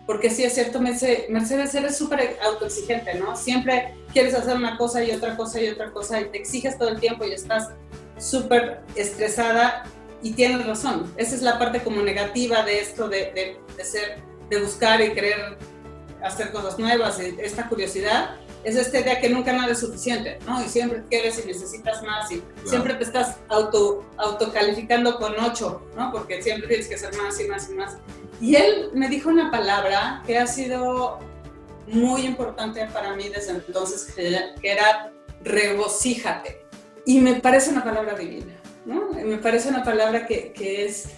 porque sí es cierto, Mercedes, eres súper autoexigente, ¿no? Siempre quieres hacer una cosa y otra cosa y otra cosa y te exiges todo el tiempo y estás súper estresada y tienes razón. Esa es la parte como negativa de esto de, de, ser, de buscar y querer hacer cosas nuevas, esta curiosidad es esta idea que nunca nada es suficiente, ¿no? Y siempre quieres y necesitas más y siempre te estás auto, autocalificando con ocho, ¿no? Porque siempre tienes que hacer más y más y más. Y él me dijo una palabra que ha sido muy importante para mí desde entonces, que era regocíjate. Y me parece una palabra divina, ¿no? Me parece una palabra que, que es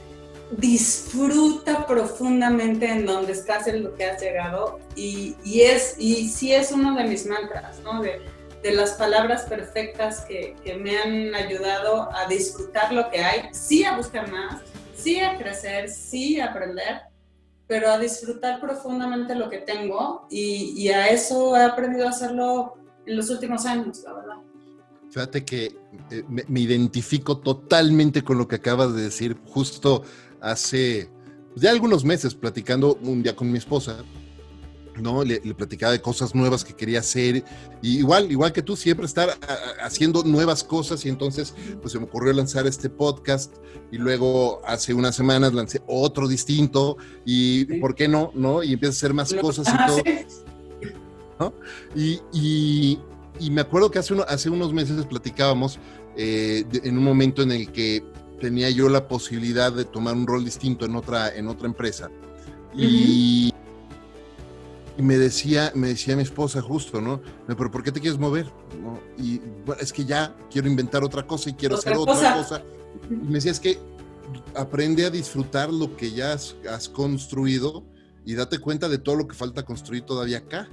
disfruta profundamente en donde estás, en lo que has llegado y, y es, y sí es uno de mis mantras. De, de las palabras perfectas que, que, me han ayudado a disfrutar lo que hay, sí a buscar más, sí a crecer, sí a aprender, pero a disfrutar profundamente lo que tengo y, y a eso he aprendido a hacerlo en los últimos años, la verdad. Fíjate que eh, me, identifico totalmente con lo que acabas de decir. Justo hace ya algunos meses platicando un día con mi esposa, ¿no? Le, le, platicaba de cosas nuevas que quería hacer. Y igual, igual que tú, siempre estar a, haciendo nuevas cosas. Y entonces, pues se me ocurrió lanzar este podcast. Y luego, hace unas semanas, lancé otro distinto. Y, sí. ¿por qué no? ¿No? Y empieza a hacer más cosas y todo. ¿no? Y, y, y, me acuerdo que hace, uno, hace unos meses platicábamos eh, de, en un momento en el que tenía yo la posibilidad de tomar un rol distinto en otra, en otra empresa. Y, uh -huh. y, me decía, me decía mi esposa justo, ¿no? Pero ¿por qué te quieres mover? ¿No? Y bueno, es que ya quiero inventar otra cosa y quiero ¿Otra hacer otra cosa. cosa. Y me decía, es que aprende a disfrutar lo que ya has, has, construido y date cuenta de todo lo que falta construir todavía acá.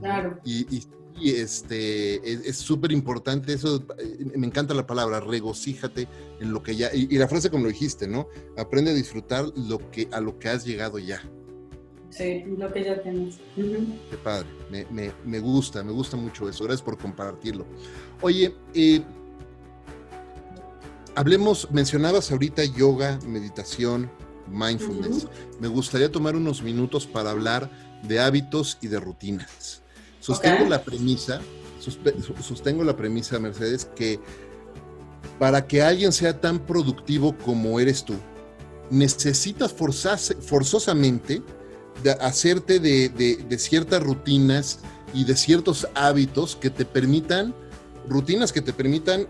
Claro. Y, y y este, es súper importante eso, me encanta la palabra, regocíjate en lo que ya, y, y, la frase como lo dijiste, ¿no? Aprende a disfrutar lo que, a lo que has llegado ya. Sí, lo que ya tienes. Uh -huh. Qué padre, me, me, me, gusta, me gusta mucho eso, gracias por compartirlo. Oye, eh, hablemos, mencionabas ahorita yoga, meditación, mindfulness. Uh -huh. Me gustaría tomar unos minutos para hablar de hábitos y de rutinas. Sostengo okay. la premisa, sostengo la premisa, Mercedes, que para que alguien sea tan productivo como eres tú, necesitas forzarse, forzosamente de hacerte de, de, de, ciertas rutinas y de ciertos hábitos que te permitan, rutinas que te permitan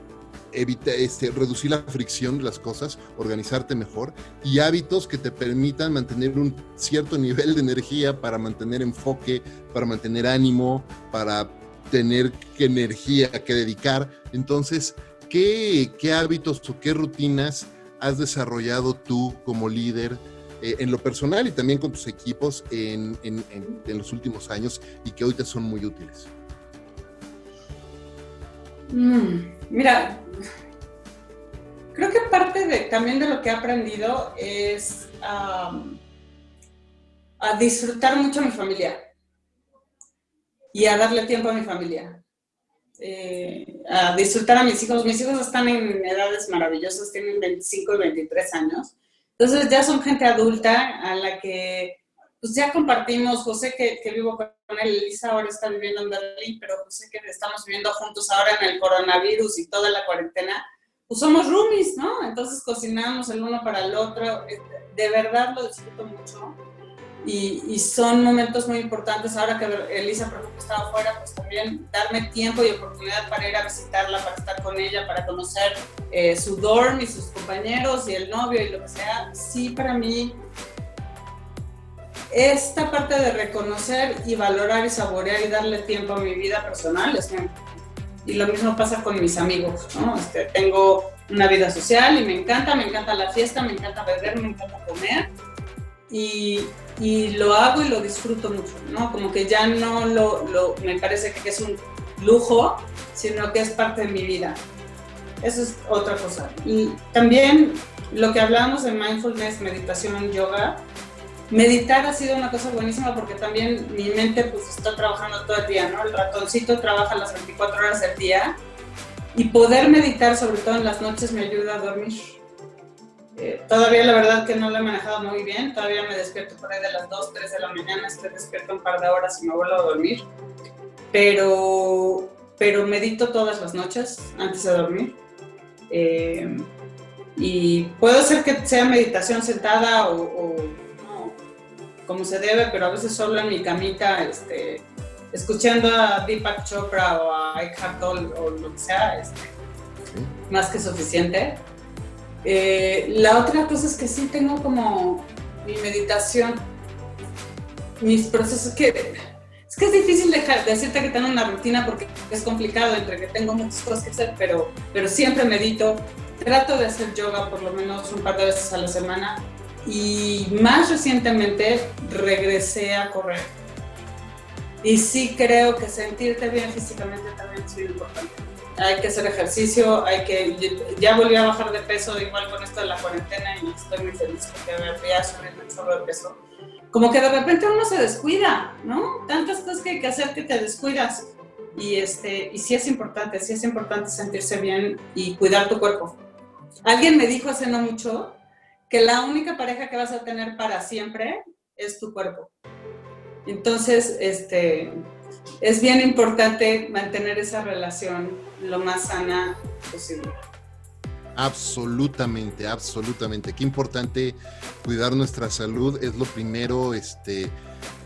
evita, este, reducir la fricción de las cosas, organizarte mejor y hábitos que te permitan mantener un cierto nivel de energía para mantener enfoque, para mantener ánimo, para tener energía que dedicar. Entonces, ¿qué, qué hábitos o qué rutinas has desarrollado tú como líder? Eh, en lo personal y también con tus equipos en, en, en, en, los últimos años y que hoy te son muy útiles? Mm, mira, creo que parte de, también de lo que he aprendido es a disfrutar mucho a mi familia y a darle tiempo a mi familia. Eh, a disfrutar a mis hijos. Mis hijos están en edades maravillosas, tienen 25 y 23 años. Entonces ya son gente adulta a la que pues ya compartimos, José que, que, vivo con él, Elisa ahora está viviendo en Berlín, pero José que estamos viviendo juntos ahora en el coronavirus y toda la cuarentena, pues somos roomies, ¿no? Entonces cocinamos el uno para el otro, de verdad lo disfruto mucho y, son momentos muy importantes. Ahora que Elisa, por ejemplo, estaba afuera, pues también darme tiempo y oportunidad para ir a visitarla, para estar con ella, para conocer eh, su dorm y sus compañeros y el novio y lo que sea. Sí, para mí, esta parte de reconocer y valorar y saborear y darle tiempo a mi vida personal es muy y lo mismo pasa con mis amigos, ¿no? Este, tengo una vida social y me encanta, me encanta la fiesta, me encanta beber, me encanta comer y, y lo hago y lo disfruto mucho, ¿no? Como que ya no lo, lo, me parece que es un lujo, sino que es parte de mi vida. Eso es otra cosa. Y también lo que hablamos de mindfulness, meditación, yoga, meditar ha sido una cosa buenísima porque también mi mente pues está trabajando todo el día, ¿no? El ratoncito trabaja las 24 horas del día y poder meditar, sobre todo en las noches, me ayuda a dormir. Eh, todavía la verdad que no lo he manejado muy bien, todavía me despierto por ahí de las 2, 3 de la mañana, estoy despierto un par de horas y me vuelvo a dormir, pero, pero medito todas las noches antes de dormir. Eh, y puedo hacer que sea meditación sentada o, como se debe, pero a veces solo en mi camita, este, escuchando a Deepak Chopra o a Eckhart Tolle o lo que sea, este, más que suficiente. Eh, la otra cosa es que sí tengo como mi meditación, mis procesos que es que es difícil dejar, decirte que tengo una rutina porque es complicado entre que tengo muchas cosas que hacer, pero, pero siempre medito. Trato de hacer yoga por lo menos un par de veces a la semana y más recientemente regresé a correr. Y sí creo que sentirte bien físicamente también es muy importante hay que hacer ejercicio, hay que, ya volví a bajar de peso igual con esto de la cuarentena y estoy muy feliz porque me fui a subir el de peso. Como que de repente uno se descuida, ¿no? Tantas cosas que hay que hacer que te descuidas. Y, este, y sí es importante, sí es importante sentirse bien y cuidar tu cuerpo. Alguien me dijo hace no mucho que la única pareja que vas a tener para siempre es tu cuerpo. Entonces, este, es bien importante mantener esa relación lo más sana posible. Absolutamente, absolutamente. Qué importante cuidar nuestra salud es lo primero este,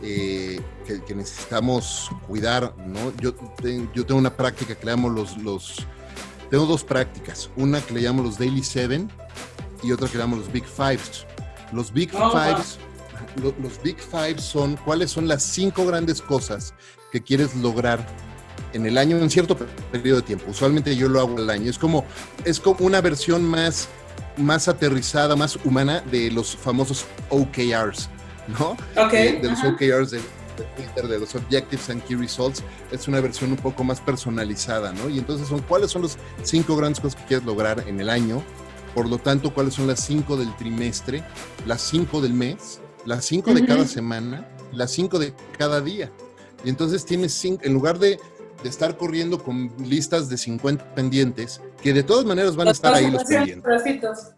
eh, que, necesitamos cuidar, ¿no? Yo, yo tengo una práctica que le los, los, tengo dos prácticas, una que le llamo los Daily Seven y otra que le llamo los Big Fives. Los Big oh, Fives, los Big Fives son cuáles son las cinco grandes cosas que quieres lograr en el año, en cierto periodo de tiempo. Usualmente yo lo hago al año. Es como, es como una versión más, más aterrizada, más humana de los famosos OKRs, ¿no? Okay. de, los OKRs de, de los Objectives and Key Results, es una versión un poco más personalizada, ¿no? Y entonces son cuáles son los cinco grandes cosas que quieres lograr en el año, por lo tanto, cuáles son las cinco del trimestre, las cinco del mes, las cinco de cada semana, las cinco de cada día. Y entonces tienes cinco, en lugar de, estar corriendo con listas de 50 pendientes, que de todas maneras van a estar ahí los pendientes.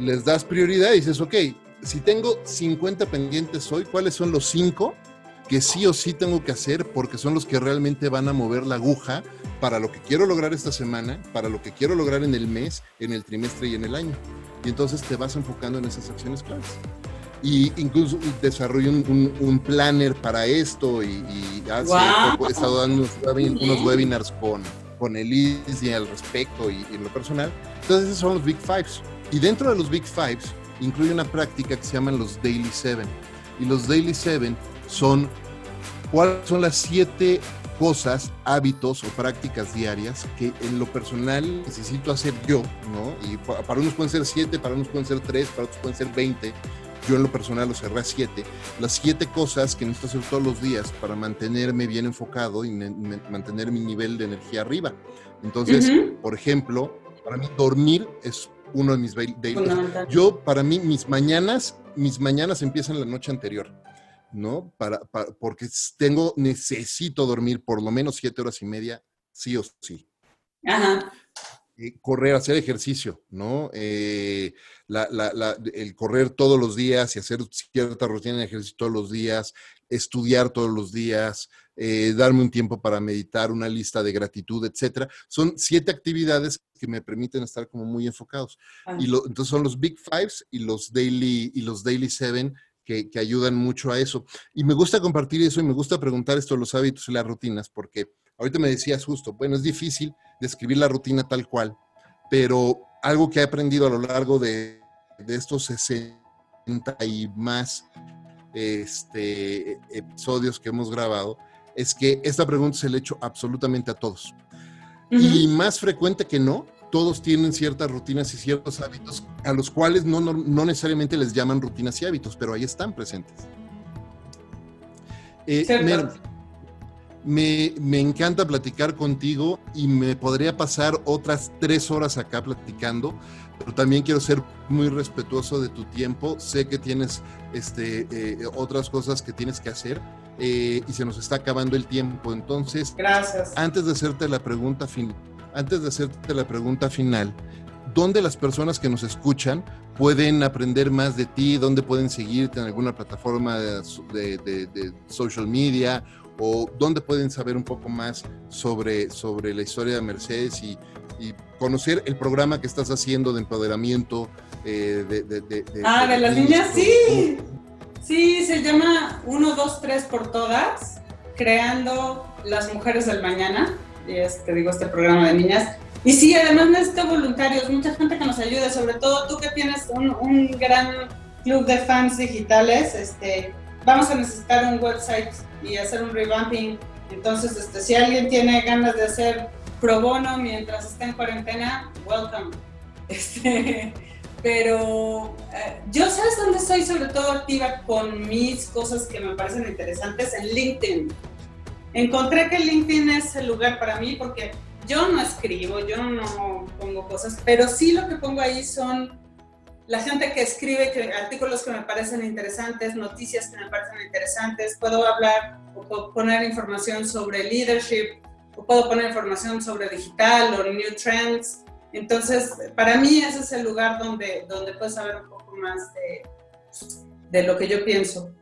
Les das prioridad y dices, ok, si tengo 50 pendientes hoy, ¿cuáles son los cinco que sí o sí tengo que hacer porque son los que realmente van a mover la aguja para lo que quiero lograr esta semana, para lo que quiero lograr en el mes, en el trimestre y en el año? Y entonces te vas enfocando en esas acciones claves y incluso desarrollé un, planner para esto y, hace poco he estado dando unos, webinars con, con Elise al respecto y, en lo personal. Entonces esos son los Big Fives. Y dentro de los Big Fives incluye una práctica que se llaman los Daily Seven. Y los Daily Seven son cuáles son las siete cosas, hábitos o prácticas diarias que en lo personal necesito hacer yo, ¿no? Y para unos pueden ser siete, para unos pueden ser tres, para otros pueden ser veinte yo en lo personal lo cerré a siete, las siete cosas que necesito hacer todos los días para mantenerme bien enfocado y mantener mi nivel de energía arriba. Entonces, por ejemplo, para mí dormir es uno de mis daily. Yo, para mí, mis mañanas, mis mañanas empiezan la noche anterior, ¿no? Para, porque tengo, necesito dormir por lo menos siete horas y media, sí o sí. Ajá. eh, correr, hacer ejercicio, ¿no? Eh, el correr todos los días y hacer cierta rutina de ejercicio todos los días, estudiar todos los días, eh, darme un tiempo para meditar, una lista de gratitud, etcétera. Son siete actividades que me permiten estar como muy enfocados. Y entonces son los Big Fives y los Daily, y los daily Seven que, que, ayudan mucho a eso. Y me gusta compartir eso y me gusta preguntar esto, los hábitos y las rutinas, porque ahorita me decías justo, bueno, es difícil describir la rutina tal cual, pero algo que he aprendido a lo largo de, de estos 60 y más este, episodios que hemos grabado es que esta pregunta se le he hecho absolutamente a todos. Y más frecuente que no, todos tienen ciertas rutinas y ciertos hábitos a los cuales no, no, necesariamente les llaman rutinas y hábitos, pero ahí están presentes. Eh, me, me, encanta platicar contigo y me podría pasar otras tres horas acá platicando, pero también quiero ser muy respetuoso de tu tiempo. Sé que tienes este, eh, otras cosas que tienes que hacer eh, y se nos está acabando el tiempo. Entonces, Gracias. antes de hacerte la pregunta final, antes de hacerte la pregunta final, ¿dónde las personas que nos escuchan pueden aprender más de ti? ¿Dónde pueden seguirte en alguna plataforma de, social media? ¿O dónde pueden saber un poco más sobre, sobre la historia de Mercedes y, conocer el programa que estás haciendo de empoderamiento eh, de, Ah, de las niñas, sí. Sí, se llama 1, 2, 3 por todas, creando las mujeres del mañana es, te digo, este programa de niñas. Y sí, además necesito voluntarios, mucha gente que nos ayude, sobre todo tú que tienes un, un gran club de fans digitales, este, vamos a necesitar un website y hacer un revamping. Entonces, este, si alguien tiene ganas de hacer pro bono mientras está en cuarentena, welcome. Este, pero eh, yo sabes dónde estoy sobre todo activa con mis cosas que me parecen interesantes en LinkedIn encontré que LinkedIn es el lugar para mí porque yo no escribo, yo no pongo cosas, pero sí lo que pongo ahí son la gente que escribe artículos que me parecen interesantes, noticias que me parecen interesantes, puedo hablar o poner información sobre leadership, o puedo poner información sobre digital o new trends. Entonces, para mí ese es el lugar donde, donde puedes saber un poco más de, de lo que yo pienso.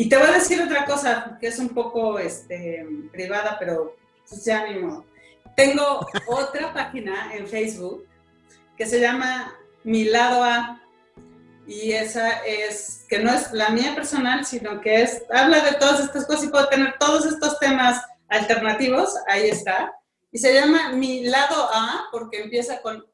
Y te voy a decir otra cosa que es un poco este, privada, pero pues ya ni modo. Tengo otra página en Facebook que se llama Mi Lado A. Y esa es, que no es la mía personal, sino que es, habla de todas estas cosas y puedo tener todos estos temas alternativos, ahí está. Y se llama Mi Lado A porque empieza con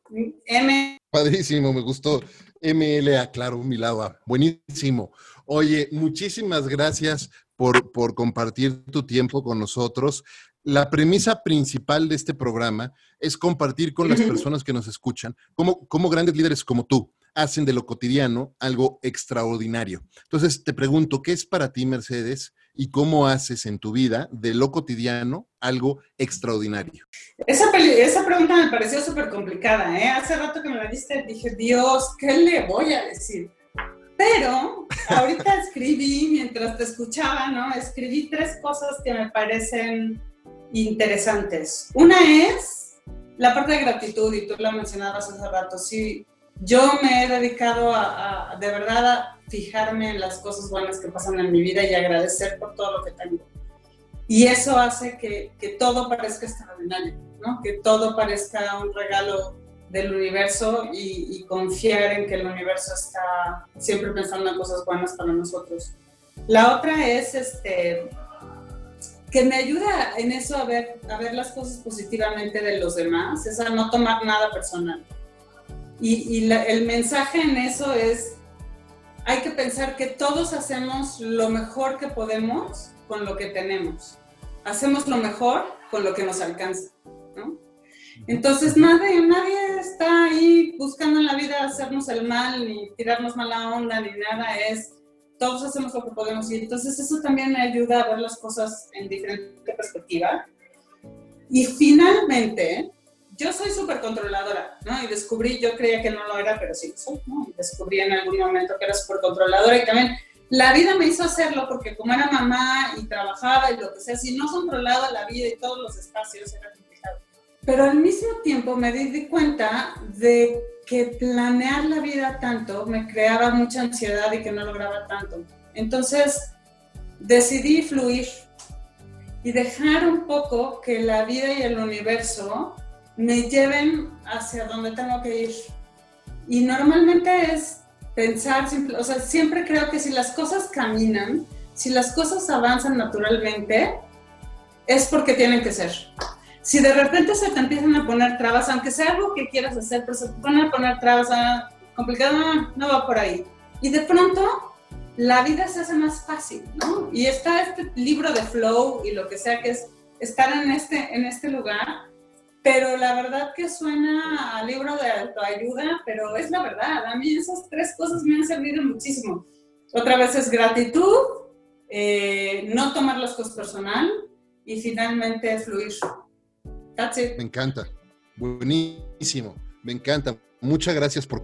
M. Padrísimo, me gustó. MLA, claro, Mi Lado A. Buenísimo. Oye, muchísimas gracias por, compartir tu tiempo con nosotros. La premisa principal de este programa es compartir con las personas que nos escuchan cómo, cómo grandes líderes como tú hacen de lo cotidiano algo extraordinario. Entonces, te pregunto, ¿qué es para ti, Mercedes? ¿Y cómo haces en tu vida de lo cotidiano algo extraordinario? Esa, esa pregunta me pareció súper complicada. ¿eh? Hace rato que me la diste, dije, Dios, ¿qué le voy a decir? Pero ahorita escribí, mientras te escuchaba, ¿no? Escribí tres cosas que me parecen interesantes. Una es la parte de gratitud, y tú lo mencionabas hace rato. Sí, yo me he dedicado a, de verdad a fijarme en las cosas buenas que pasan en mi vida y agradecer por todo lo que tengo. Y eso hace que, que todo parezca extraordinario, ¿no? Que todo parezca un regalo del universo y, confiar en que el universo está siempre pensando en cosas buenas para nosotros. La otra es este, que me ayuda en eso a ver, a ver las cosas positivamente de los demás, es a no tomar nada personal. Y, y el mensaje en eso es, hay que pensar que todos hacemos lo mejor que podemos con lo que tenemos. Hacemos lo mejor con lo que nos alcanza. ¿no? Entonces nadie, nadie está ahí buscando en la vida hacernos el mal, ni tirarnos mala onda, ni nada, es todos hacemos lo que podemos y entonces eso también me ayuda a ver las cosas en diferente perspectiva. Y finalmente, yo soy súper controladora, ¿no? Y descubrí, yo creía que no lo era, pero sí lo soy, ¿no? Y descubrí en algún momento que era súper controladora y también la vida me hizo hacerlo porque como era mamá y trabajaba y lo que sea, si no controlaba la vida y todos los espacios era pero al mismo tiempo me di cuenta de que planear la vida tanto me creaba mucha ansiedad y que no lograba tanto. Entonces decidí fluir y dejar un poco que la vida y el universo me lleven hacia donde tengo que ir. Y normalmente es pensar, o sea, siempre creo que si las cosas caminan, si las cosas avanzan naturalmente, es porque tienen que ser. Si de repente se te empiezan a poner trabas, aunque sea algo que quieras hacer, pero se te ponen a poner trabas, ah, complicado, no, no va por ahí. Y de pronto la vida se hace más fácil, ¿no? Y está este libro de flow y lo que sea que es estar en este, en este lugar, pero la verdad que suena a libro de autoayuda, pero es la verdad, a mí esas tres cosas me han servido muchísimo. Otra vez es gratitud, eh, no tomar las cosas personal y finalmente fluir. Me encanta, buenísimo, me encanta. Muchas gracias por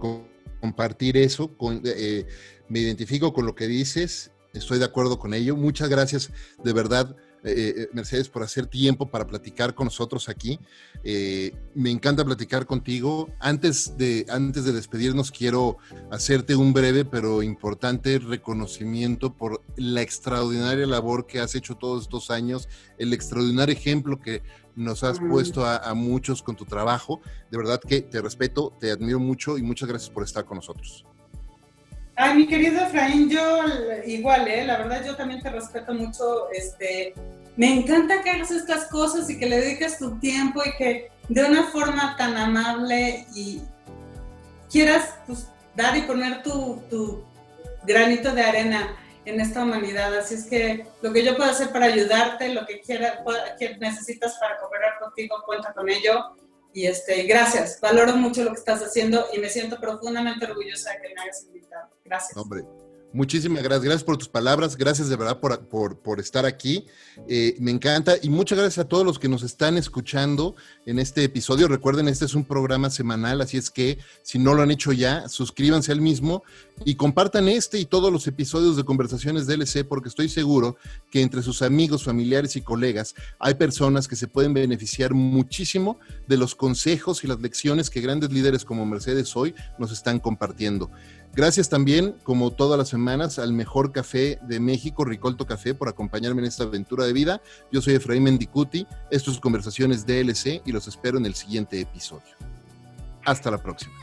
compartir eso. Eh, me identifico con lo que dices, estoy de acuerdo con ello. Muchas gracias de verdad eh, eh, Mercedes, por hacer tiempo para platicar con nosotros aquí. Eh, me encanta platicar contigo. Antes de, antes de despedirnos, quiero hacerte un breve pero importante reconocimiento por la extraordinaria labor que has hecho todos estos años, el extraordinario ejemplo que nos has puesto a, a muchos con tu trabajo. De verdad que te respeto, te admiro mucho y muchas gracias por estar con nosotros. Ay, mi querido Efraín, yo igual, ¿eh? la verdad yo también te respeto mucho. Este, me encanta que hagas estas cosas y que le dediques tu tiempo y que de una forma tan amable y quieras pues, dar y poner tu, granito de arena en esta humanidad. Así es que lo que yo puedo hacer para ayudarte, lo que quieras, necesitas para cooperar contigo, cuenta con ello. Y este, gracias, valoro mucho lo que estás haciendo y me siento profundamente orgullosa de que me hayas invitado. Gracias. Hombre, Muchísimas gracias, gracias por tus palabras, gracias de verdad por, por, estar aquí. Eh, me encanta y muchas gracias a todos los que nos están escuchando en este episodio. Recuerden, este es un programa semanal, así es que si no lo han hecho ya, suscríbanse al mismo y compartan este y todos los episodios de Conversaciones DLC porque estoy seguro que entre sus amigos, familiares y colegas hay personas que se pueden beneficiar muchísimo de los consejos y las lecciones que grandes líderes como Mercedes hoy nos están compartiendo. Gracias también, como todas las semanas, al mejor café de México, Ricolto Café, por acompañarme en esta aventura de vida. Yo soy Efraín Mendicuti, esto es Conversaciones DLC y los espero en el siguiente episodio. Hasta la próxima.